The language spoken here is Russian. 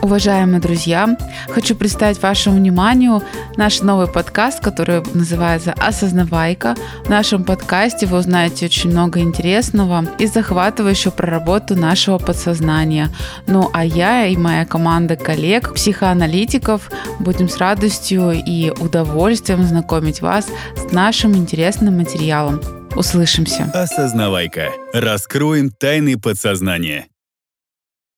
Уважаемые друзья, хочу представить вашему вниманию наш новый подкаст, который называется «Осознавайка». В нашем подкасте вы узнаете очень много интересного и захватывающего про работу нашего подсознания. Ну а я и моя команда коллег, психоаналитиков, будем с радостью и удовольствием знакомить вас с нашим интересным материалом. Услышимся. Осознавайка. Раскроем тайны подсознания.